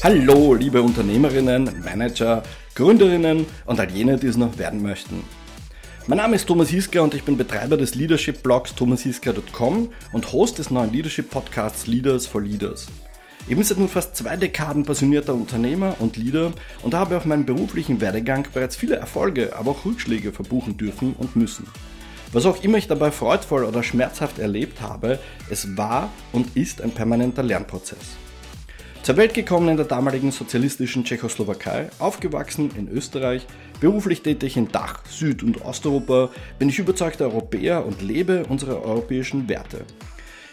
Hallo, liebe Unternehmerinnen, Manager, Gründerinnen und all jene, die es noch werden möchten. Mein Name ist Thomas Hiska und ich bin Betreiber des Leadership-Blogs thomashiska.com und Host des neuen Leadership-Podcasts Leaders for Leaders. Ich bin seit nun fast zwei Dekaden passionierter Unternehmer und Leader und habe auf meinem beruflichen Werdegang bereits viele Erfolge, aber auch Rückschläge verbuchen dürfen und müssen. Was auch immer ich dabei freudvoll oder schmerzhaft erlebt habe, es war und ist ein permanenter Lernprozess. Zur Welt gekommen in der damaligen sozialistischen Tschechoslowakei, aufgewachsen in Österreich, beruflich tätig in Dach, Süd- und Osteuropa, bin ich überzeugter Europäer und lebe unsere europäischen Werte.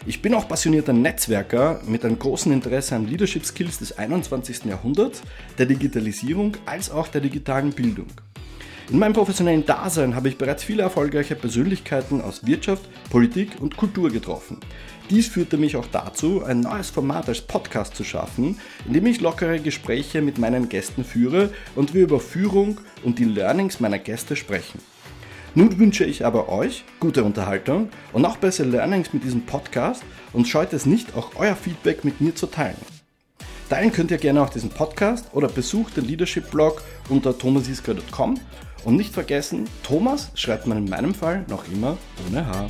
Ich bin auch passionierter Netzwerker mit einem großen Interesse an Leadership Skills des 21. Jahrhunderts, der Digitalisierung als auch der digitalen Bildung. In meinem professionellen Dasein habe ich bereits viele erfolgreiche Persönlichkeiten aus Wirtschaft, Politik und Kultur getroffen. Dies führte mich auch dazu, ein neues Format als Podcast zu schaffen, in dem ich lockere Gespräche mit meinen Gästen führe und wir über Führung und die Learnings meiner Gäste sprechen. Nun wünsche ich aber euch gute Unterhaltung und noch bessere Learnings mit diesem Podcast und scheut es nicht, auch euer Feedback mit mir zu teilen. Teilen könnt ihr gerne auch diesen Podcast oder besucht den Leadership Blog unter thomasiska.com und nicht vergessen, Thomas schreibt man in meinem Fall noch immer ohne H.